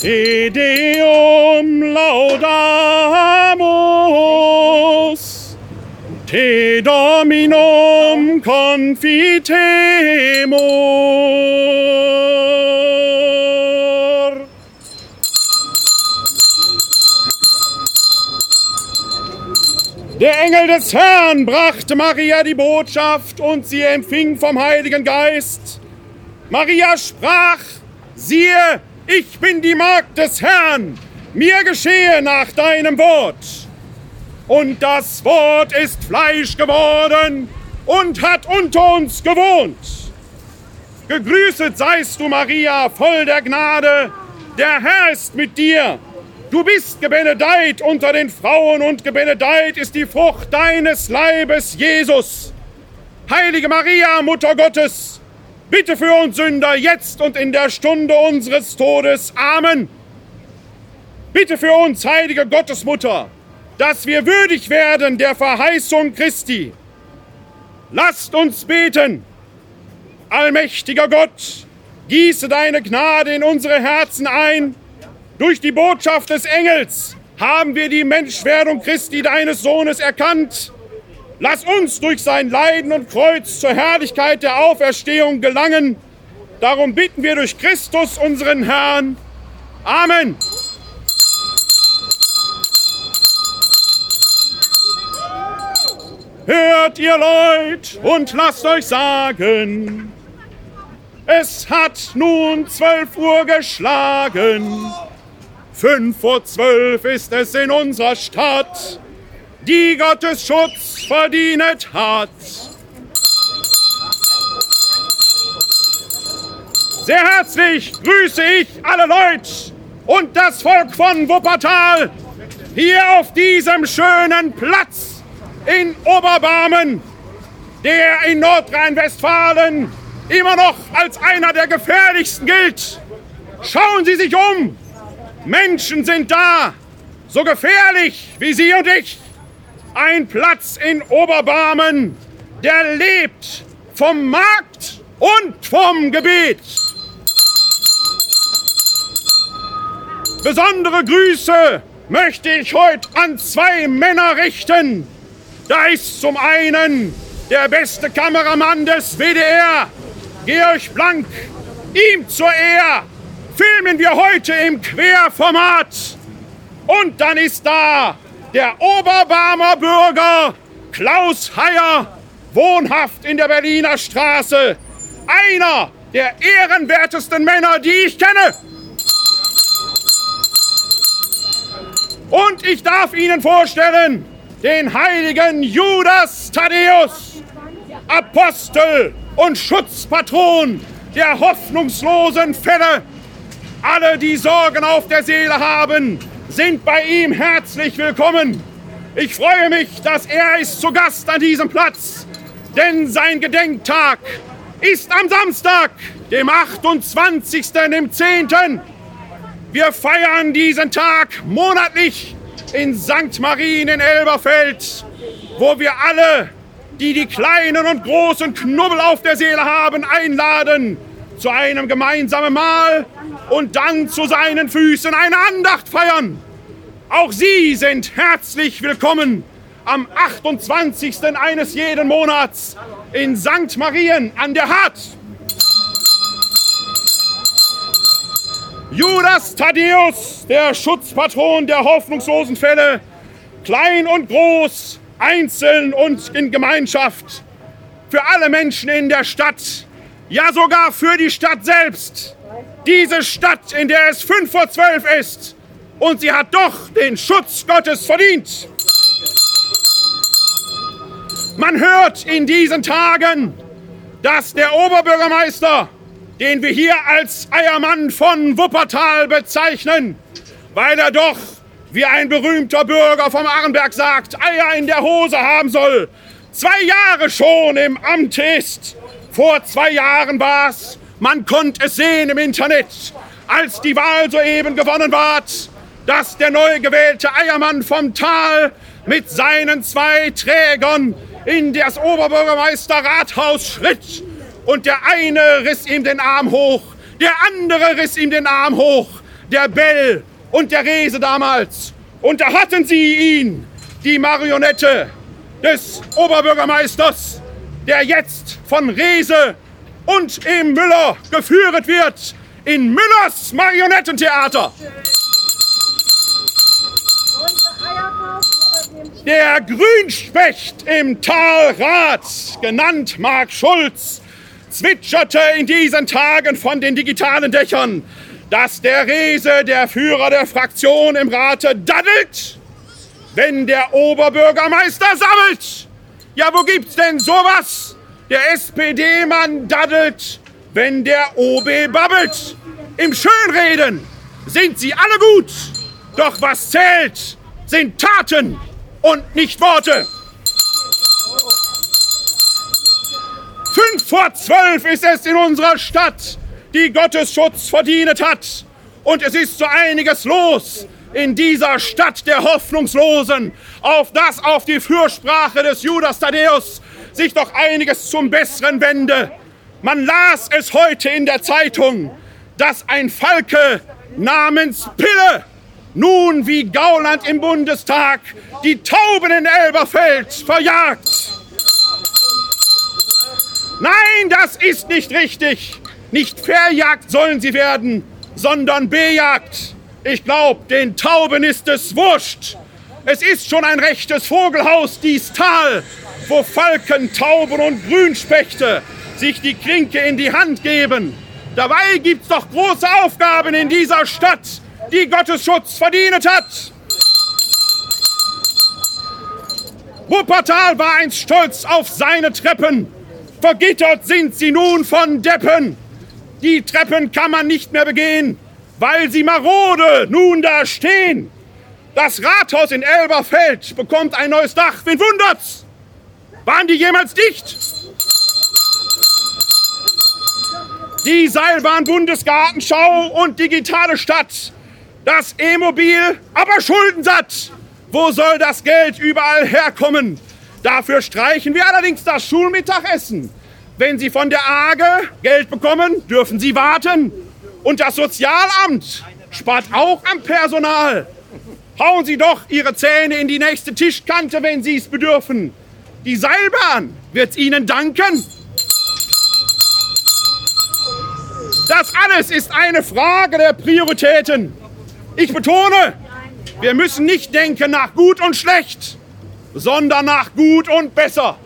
Te Deum laudamus, Te Dominum confitemur. Der Engel des Herrn brachte Maria die Botschaft und sie empfing vom Heiligen Geist. Maria sprach, siehe, ich bin die Magd des Herrn, mir geschehe nach deinem Wort. Und das Wort ist Fleisch geworden und hat unter uns gewohnt. Gegrüßet seist du, Maria, voll der Gnade, der Herr ist mit dir. Du bist gebenedeit unter den Frauen und gebenedeit ist die Frucht deines Leibes, Jesus. Heilige Maria, Mutter Gottes, bitte für uns Sünder jetzt und in der Stunde unseres Todes. Amen. Bitte für uns, heilige Gottesmutter, dass wir würdig werden der Verheißung Christi. Lasst uns beten. Allmächtiger Gott, gieße deine Gnade in unsere Herzen ein durch die Botschaft des Engels haben wir die Menschwerdung Christi, deines Sohnes, erkannt. Lass uns durch sein Leiden und Kreuz zur Herrlichkeit der Auferstehung gelangen. Darum bitten wir durch Christus, unseren Herrn. Amen. Hört ihr Leut und lasst euch sagen, es hat nun zwölf Uhr geschlagen. Fünf vor zwölf ist es in unserer Stadt, die Gottes Schutz verdient hat. Sehr herzlich grüße ich alle Leute und das Volk von Wuppertal hier auf diesem schönen Platz in Oberbarmen, der in Nordrhein-Westfalen immer noch als einer der gefährlichsten gilt. Schauen Sie sich um, Menschen sind da, so gefährlich wie Sie und ich. Ein Platz in Oberbarmen, der lebt vom Markt und vom Gebet. Besondere Grüße möchte ich heute an zwei Männer richten. Da ist zum einen der beste Kameramann des WDR, Georg Blank, ihm zur Ehre filmen wir heute im Querformat. Und dann ist da der Oberbarmer Bürger Klaus Heyer, wohnhaft in der Berliner Straße. Einer der ehrenwertesten Männer, die ich kenne. Und ich darf Ihnen vorstellen, den heiligen Judas Thaddäus, Apostel und Schutzpatron der hoffnungslosen Fälle alle, die Sorgen auf der Seele haben, sind bei ihm herzlich willkommen. Ich freue mich, dass er ist zu Gast an diesem Platz, denn sein Gedenktag ist am Samstag, dem 28. im 10. Wir feiern diesen Tag monatlich in St. Marien in Elberfeld, wo wir alle, die die kleinen und großen Knubbel auf der Seele haben, einladen zu einem gemeinsamen Mahl und dann zu seinen Füßen eine Andacht feiern. Auch Sie sind herzlich willkommen am 28. eines jeden Monats in St. Marien an der Hart. Judas Thaddäus, der Schutzpatron der hoffnungslosen Fälle, klein und groß, einzeln und in Gemeinschaft, für alle Menschen in der Stadt, ja sogar für die Stadt selbst. Diese Stadt, in der es fünf vor zwölf ist. Und sie hat doch den Schutz Gottes verdient. Man hört in diesen Tagen, dass der Oberbürgermeister, den wir hier als Eiermann von Wuppertal bezeichnen, weil er doch, wie ein berühmter Bürger vom Arnberg sagt, Eier in der Hose haben soll, zwei Jahre schon im Amt ist. Vor zwei Jahren war es man konnte es sehen im Internet, als die Wahl soeben gewonnen ward, dass der neu gewählte Eiermann vom Tal mit seinen zwei Trägern in das Oberbürgermeisterrathaus schritt. Und der eine riss ihm den Arm hoch, der andere riss ihm den Arm hoch. der Bell und der Rese damals. Und da hatten sie ihn, die Marionette des Oberbürgermeisters, der jetzt von Rese und im Müller geführt wird in Müllers Marionettentheater. Der Grünspecht im Talrat, genannt Mark Schulz, zwitscherte in diesen Tagen von den digitalen Dächern, dass der Rese, der Führer der Fraktion im Rate, daddelt, wenn der Oberbürgermeister sammelt. Ja, wo gibt's denn sowas? Der SPD-Mann daddelt, wenn der OB babbelt. Im Schönreden sind sie alle gut, doch was zählt, sind Taten und nicht Worte. Fünf vor zwölf ist es in unserer Stadt, die Gottesschutz verdient hat. Und es ist so einiges los in dieser Stadt der Hoffnungslosen, auf das auf die Fürsprache des Judas Thaddäus sich doch einiges zum Besseren wende. Man las es heute in der Zeitung, dass ein Falke namens Pille nun wie Gauland im Bundestag die Tauben in Elberfeld verjagt. Nein, das ist nicht richtig. Nicht verjagt sollen sie werden, sondern bejagt. Ich glaube, den Tauben ist es wurscht. Es ist schon ein rechtes Vogelhaus, dies Tal, wo Falken, Tauben und Grünspechte sich die Klinke in die Hand geben. Dabei gibt's doch große Aufgaben in dieser Stadt, die Gottes Schutz verdient hat. Wuppertal war einst stolz auf seine Treppen. Vergittert sind sie nun von Deppen. Die Treppen kann man nicht mehr begehen, weil sie marode nun da stehen. Das Rathaus in Elberfeld bekommt ein neues Dach. Wen wundert's? Waren die jemals dicht? Die Seilbahn Bundesgartenschau und digitale Stadt das E-Mobil, aber schuldensatt. Wo soll das Geld überall herkommen? Dafür streichen wir allerdings das Schulmittagessen. Wenn Sie von der AGE Geld bekommen, dürfen Sie warten. Und das Sozialamt spart auch am Personal. Hauen Sie doch Ihre Zähne in die nächste Tischkante, wenn Sie es bedürfen. Die Seilbahn wird Ihnen danken. Das alles ist eine Frage der Prioritäten. Ich betone, wir müssen nicht denken nach gut und schlecht, sondern nach gut und besser.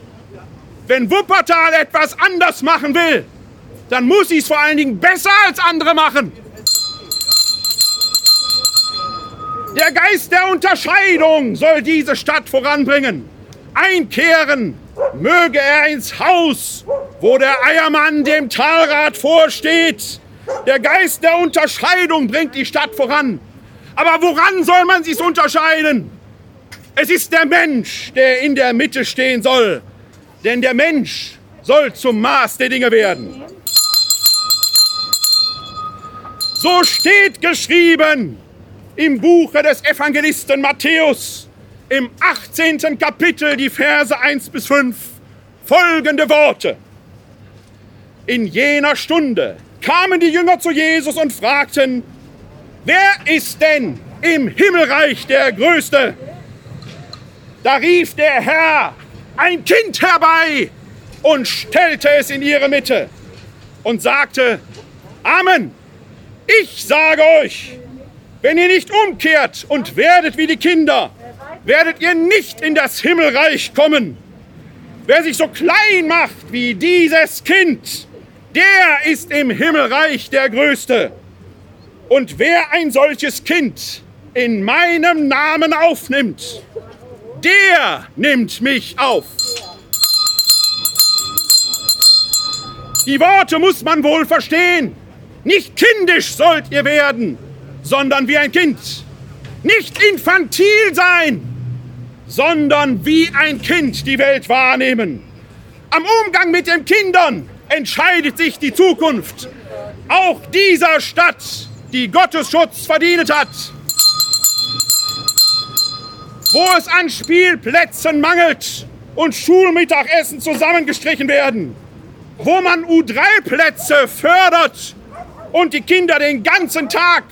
Wenn Wuppertal etwas anders machen will, dann muss sie es vor allen Dingen besser als andere machen. Der Geist der Unterscheidung soll diese Stadt voranbringen. Einkehren möge er ins Haus, wo der Eiermann dem Talrat vorsteht. Der Geist der Unterscheidung bringt die Stadt voran. Aber woran soll man sich unterscheiden? Es ist der Mensch, der in der Mitte stehen soll. Denn der Mensch soll zum Maß der Dinge werden. So steht geschrieben im Buche des Evangelisten Matthäus im 18. Kapitel die Verse 1 bis 5 folgende Worte. In jener Stunde kamen die Jünger zu Jesus und fragten, Wer ist denn im Himmelreich der Größte? Da rief der Herr ein Kind herbei und stellte es in ihre Mitte und sagte, Amen, ich sage euch, wenn ihr nicht umkehrt und werdet wie die Kinder, werdet ihr nicht in das Himmelreich kommen. Wer sich so klein macht wie dieses Kind, der ist im Himmelreich der Größte. Und wer ein solches Kind in meinem Namen aufnimmt, der nimmt mich auf. Die Worte muss man wohl verstehen. Nicht kindisch sollt ihr werden, sondern wie ein Kind. Nicht infantil sein, sondern wie ein Kind die Welt wahrnehmen. Am Umgang mit den Kindern entscheidet sich die Zukunft auch dieser Stadt die Gottesschutz verdient hat. Wo es an Spielplätzen mangelt und Schulmittagessen zusammengestrichen werden. Wo man U3-Plätze fördert und die Kinder den ganzen Tag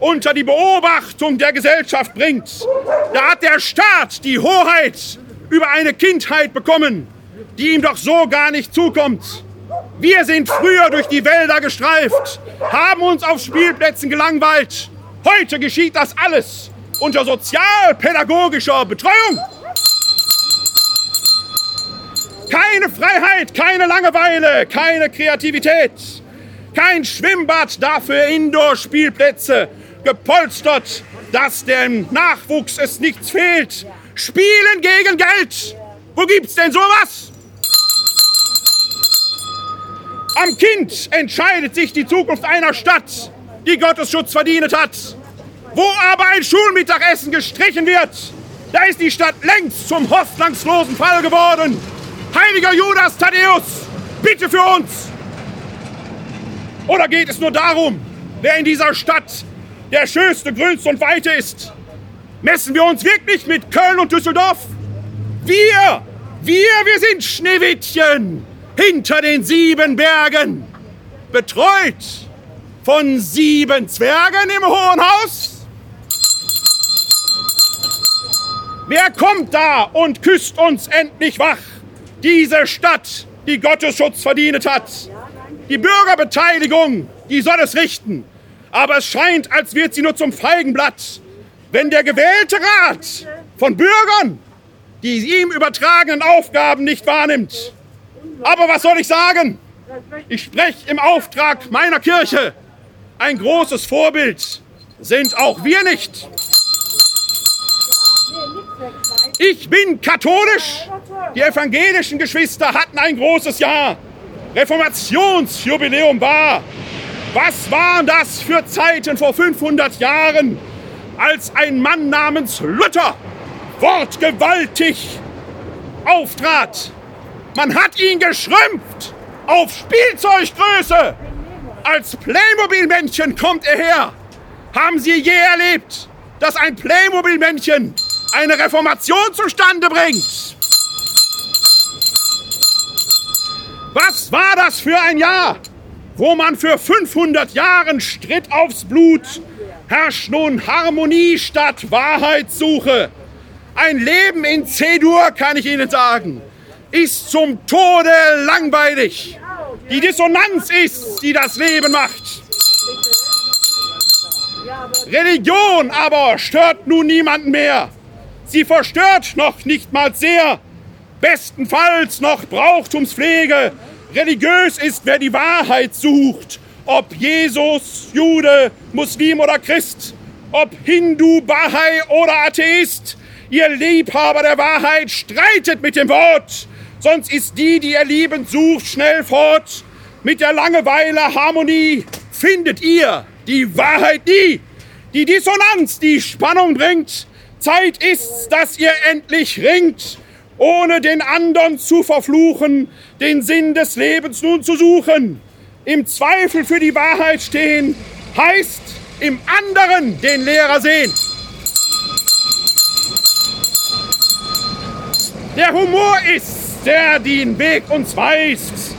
unter die Beobachtung der Gesellschaft bringt. Da hat der Staat die Hoheit über eine Kindheit bekommen, die ihm doch so gar nicht zukommt. Wir sind früher durch die Wälder gestreift, haben uns auf Spielplätzen gelangweilt. Heute geschieht das alles unter sozialpädagogischer Betreuung. Keine Freiheit, keine Langeweile, keine Kreativität. Kein Schwimmbad, dafür Indoor-Spielplätze, gepolstert, dass dem Nachwuchs es nichts fehlt. Spielen gegen Geld. Wo gibt's denn sowas? Am Kind entscheidet sich die Zukunft einer Stadt, die Gottesschutz verdient hat. Wo aber ein Schulmittagessen gestrichen wird, da ist die Stadt längst zum hoffnungslosen Fall geworden. Heiliger Judas Thaddäus, bitte für uns! Oder geht es nur darum, wer in dieser Stadt der schönste, grünste und weite ist? Messen wir uns wirklich mit Köln und Düsseldorf? Wir, wir, wir sind Schneewittchen hinter den sieben Bergen, betreut von sieben Zwergen im Hohen Haus. Wer kommt da und küsst uns endlich wach? Diese Stadt, die Gottesschutz verdient hat. Die Bürgerbeteiligung, die soll es richten. Aber es scheint, als wird sie nur zum Feigenblatt, wenn der gewählte Rat von Bürgern die ihm übertragenen Aufgaben nicht wahrnimmt. Aber was soll ich sagen? Ich spreche im Auftrag meiner Kirche. Ein großes Vorbild sind auch wir nicht. Ich bin katholisch. Die evangelischen Geschwister hatten ein großes Jahr. Reformationsjubiläum war. Was waren das für Zeiten vor 500 Jahren, als ein Mann namens Luther wortgewaltig auftrat? Man hat ihn geschrumpft auf Spielzeuggröße. Als Playmobil-Männchen kommt er her. Haben Sie je erlebt, dass ein Playmobil-Männchen eine Reformation zustande bringt? Was war das für ein Jahr, wo man für 500 Jahren Stritt aufs Blut herrscht nun Harmonie statt Wahrheitssuche. Ein Leben in C-Dur, kann ich Ihnen sagen, ist zum Tode langweilig. Die Dissonanz ist, die das Leben macht. Religion aber stört nun niemanden mehr. Sie verstört noch nicht mal sehr. Bestenfalls noch Brauchtumspflege. Religiös ist, wer die Wahrheit sucht. Ob Jesus, Jude, Muslim oder Christ. Ob Hindu, Bahai oder Atheist. Ihr Liebhaber der Wahrheit streitet mit dem Wort. Sonst ist die, die ihr liebend sucht, schnell fort. Mit der Langeweile Harmonie findet ihr die Wahrheit nie. Die Dissonanz, die Spannung bringt. Zeit ist's, dass ihr endlich ringt ohne den anderen zu verfluchen, den Sinn des Lebens nun zu suchen. Im Zweifel für die Wahrheit stehen, heißt im anderen den Lehrer sehen. Der Humor ist, der den Weg uns weist.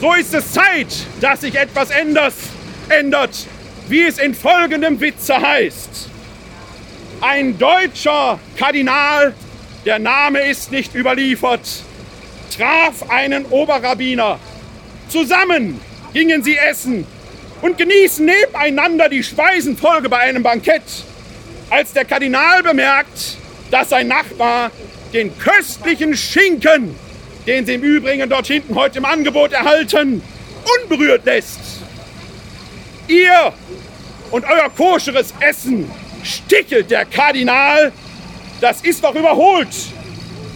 So ist es Zeit, dass sich etwas ändert, ändert, wie es in folgendem Witze heißt. Ein deutscher Kardinal der Name ist nicht überliefert, traf einen Oberrabbiner. Zusammen gingen sie essen und genießen nebeneinander die Speisenfolge bei einem Bankett. Als der Kardinal bemerkt, dass sein Nachbar den köstlichen Schinken, den sie im Übrigen dort hinten heute im Angebot erhalten, unberührt lässt. Ihr und euer koscheres Essen stichelt der Kardinal das ist doch überholt.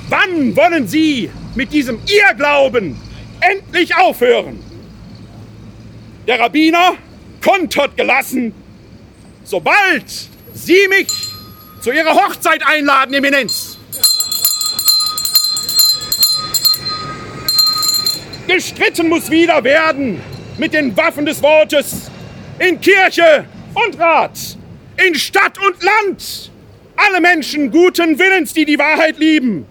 Wann wollen Sie mit diesem Irrglauben endlich aufhören? Der Rabbiner kontert gelassen, sobald Sie mich zu Ihrer Hochzeit einladen, Eminenz. Gestritten muss wieder werden mit den Waffen des Wortes in Kirche und Rat, in Stadt und Land alle Menschen guten Willens, die die Wahrheit lieben.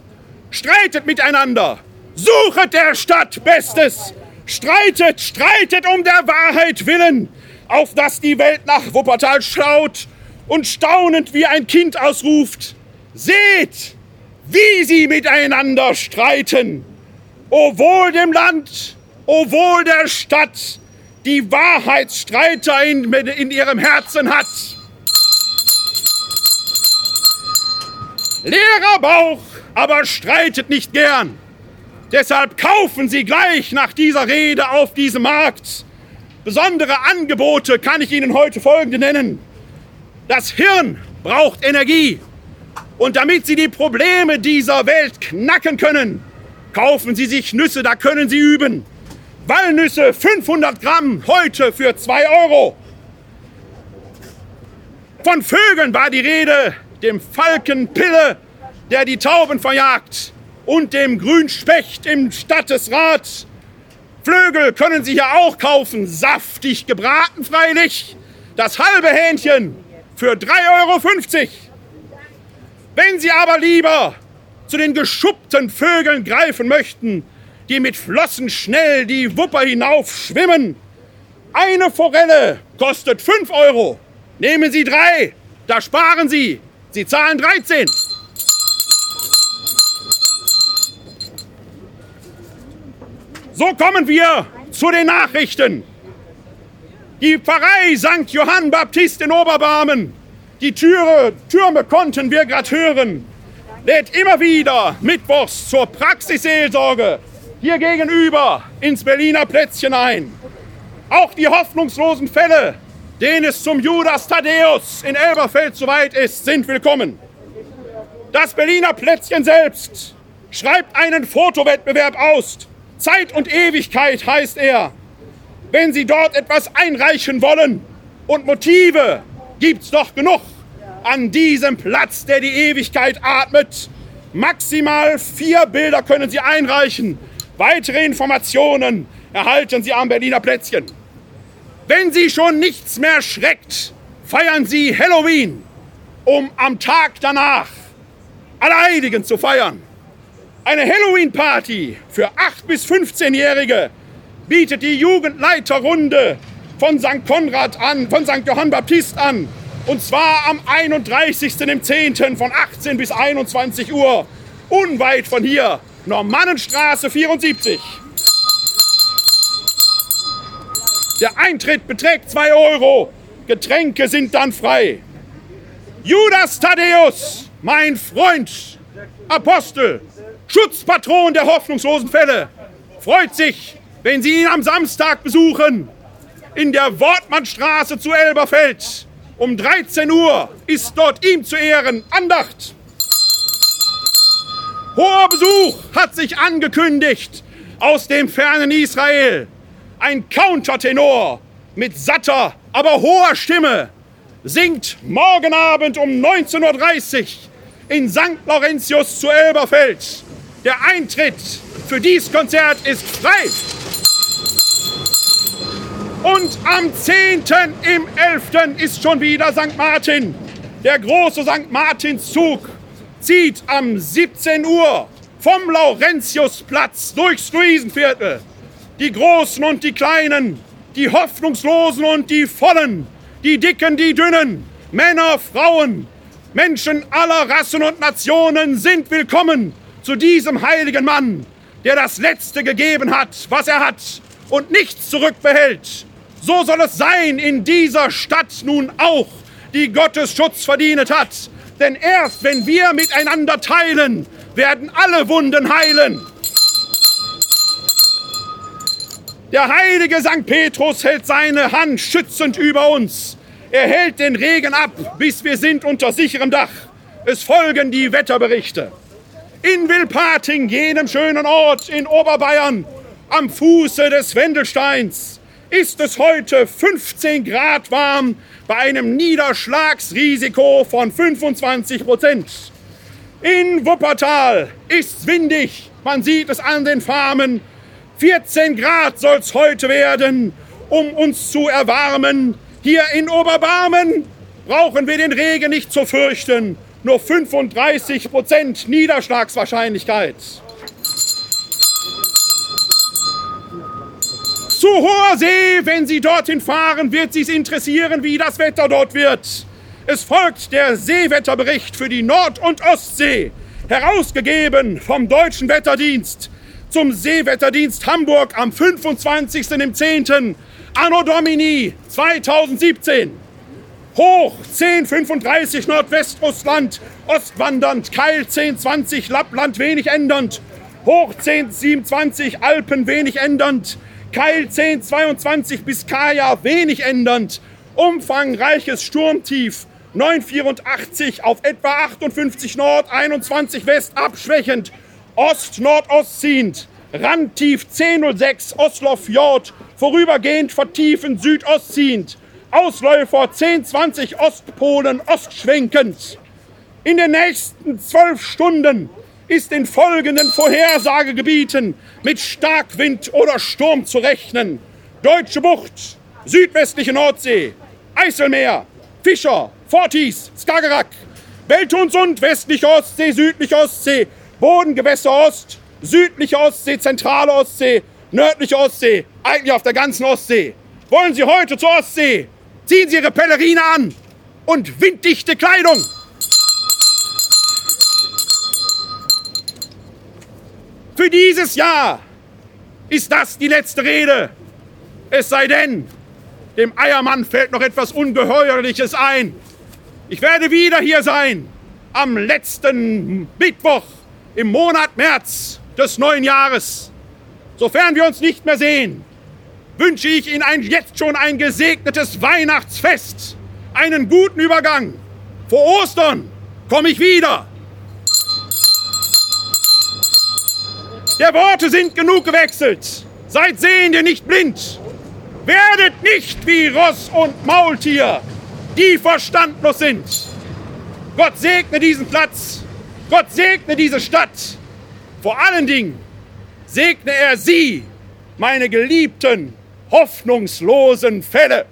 Streitet miteinander. Suchet der Stadt Bestes. Streitet, streitet um der Wahrheit willen. auf das die Welt nach Wuppertal schaut und staunend wie ein Kind ausruft, seht, wie sie miteinander streiten. O wohl dem Land, o wohl der Stadt, die Wahrheitsstreiter in, in ihrem Herzen hat. Leerer Bauch aber streitet nicht gern. Deshalb kaufen Sie gleich nach dieser Rede auf diesem Markt. Besondere Angebote kann ich Ihnen heute folgende nennen. Das Hirn braucht Energie. Und damit Sie die Probleme dieser Welt knacken können, kaufen Sie sich Nüsse, da können Sie üben. Walnüsse 500 Gramm heute für 2 Euro. Von Vögeln war die Rede, dem Falken Pille, der die Tauben verjagt, und dem Grünspecht im Stattesrat. Flögel können Sie hier auch kaufen, saftig gebraten freilich. Das halbe Hähnchen für 3,50 Euro. Wenn Sie aber lieber zu den geschuppten Vögeln greifen möchten, die mit Flossen schnell die Wupper hinauf schwimmen, eine Forelle kostet 5 Euro. Nehmen Sie drei, da sparen Sie. Sie zahlen 13. So kommen wir zu den Nachrichten. Die Pfarrei St. Johann Baptist in Oberbarmen, die Türe, Türme konnten wir gerade hören, lädt immer wieder mittwochs zur Praxisseelsorge hier gegenüber ins Berliner Plätzchen ein. Auch die hoffnungslosen Fälle, denen es zum Judas Thaddäus in Elberfeld zu weit ist, sind willkommen. Das Berliner Plätzchen selbst schreibt einen Fotowettbewerb aus, Zeit und Ewigkeit heißt er. Wenn Sie dort etwas einreichen wollen und Motive gibt's doch genug an diesem Platz, der die Ewigkeit atmet. Maximal vier Bilder können Sie einreichen. Weitere Informationen erhalten Sie am Berliner Plätzchen. Wenn Sie schon nichts mehr schreckt, feiern Sie Halloween, um am Tag danach alle Heiligen zu feiern. Eine Halloween-Party für 8- bis 15-Jährige bietet die Jugendleiterrunde von St. Konrad an, von St. Johann Baptist an. Und zwar am 31.10. von 18 bis 21 Uhr, unweit von hier, Normannenstraße 74. Der Eintritt beträgt 2 Euro. Getränke sind dann frei. Judas Thaddäus, mein Freund, Apostel, Schutzpatron der hoffnungslosen Fälle, freut sich, wenn Sie ihn am Samstag besuchen. In der Wortmannstraße zu Elberfeld. Um 13 Uhr ist dort ihm zu Ehren Andacht. Hoher Besuch hat sich angekündigt aus dem fernen Israel. Ein Countertenor mit satter, aber hoher Stimme singt morgen Abend um 19.30 Uhr in St. Laurentius zu Elberfeld. Der Eintritt für dieses Konzert ist frei. Und am 10. im 11. ist schon wieder St. Martin. Der große St. Martinszug zieht am 17 Uhr vom Laurentiusplatz durchs Luisenviertel. Die Großen und die Kleinen, die Hoffnungslosen und die Vollen, die Dicken, die Dünnen, Männer, Frauen, Menschen aller Rassen und Nationen sind willkommen zu diesem heiligen Mann, der das Letzte gegeben hat, was er hat und nichts zurückbehält. So soll es sein in dieser Stadt nun auch, die Gottes Schutz verdient hat. Denn erst wenn wir miteinander teilen, werden alle Wunden heilen. Der heilige St. Petrus hält seine Hand schützend über uns. Er hält den Regen ab, bis wir sind unter sicherem Dach. Es folgen die Wetterberichte in Wilpating, jenem schönen Ort in Oberbayern, am Fuße des Wendelsteins, ist es heute 15 Grad warm bei einem Niederschlagsrisiko von 25 Prozent. In Wuppertal ist es windig, man sieht es an den Farmen. 14 Grad soll es heute werden, um uns zu erwarmen. Hier in Oberbarmen brauchen wir den Regen nicht zu fürchten nur 35 Prozent Niederschlagswahrscheinlichkeit. Zu hoher See, wenn Sie dorthin fahren, wird Sie es interessieren, wie das Wetter dort wird. Es folgt der Seewetterbericht für die Nord- und Ostsee, herausgegeben vom Deutschen Wetterdienst zum Seewetterdienst Hamburg am 25.10. Anno Domini 2017. Hoch 1035 Nordwestrussland, ostwandernd, Keil 1020 Lappland wenig ändernd, Hoch 1027 Alpen wenig ändernd, Keil 1022 Biskaya wenig ändernd, umfangreiches Sturmtief 984 auf etwa 58 Nord, 21 West abschwächend, Ost-Nordost ziehend, Randtief 1006 Oslo Fjord, vorübergehend vertiefend Südost ziehend, Ausläufer 1020 Ostpolen ostschwenkend. In den nächsten zwölf Stunden ist in folgenden Vorhersagegebieten mit Starkwind oder Sturm zu rechnen. Deutsche Bucht, südwestliche Nordsee, Eiselmeer, Fischer, Fortis, Skagerrak, Beltunsund, westliche Ostsee, südliche Ostsee, Bodengewässer Ost, südliche Ostsee, zentrale Ostsee, nördliche Ostsee, eigentlich auf der ganzen Ostsee. Wollen Sie heute zur Ostsee? Ziehen Sie Ihre Pellerine an und winddichte Kleidung. Für dieses Jahr ist das die letzte Rede. Es sei denn, dem Eiermann fällt noch etwas Ungeheuerliches ein. Ich werde wieder hier sein am letzten Mittwoch im Monat März des neuen Jahres. Sofern wir uns nicht mehr sehen, wünsche ich Ihnen ein, jetzt schon ein gesegnetes Weihnachtsfest, einen guten Übergang. Vor Ostern komme ich wieder. Der Worte sind genug gewechselt. Seid sehende nicht blind. Werdet nicht wie Ross und Maultier, die verstandlos sind. Gott segne diesen Platz. Gott segne diese Stadt. Vor allen Dingen segne er Sie, meine geliebten, hoffnungslosen Fälle.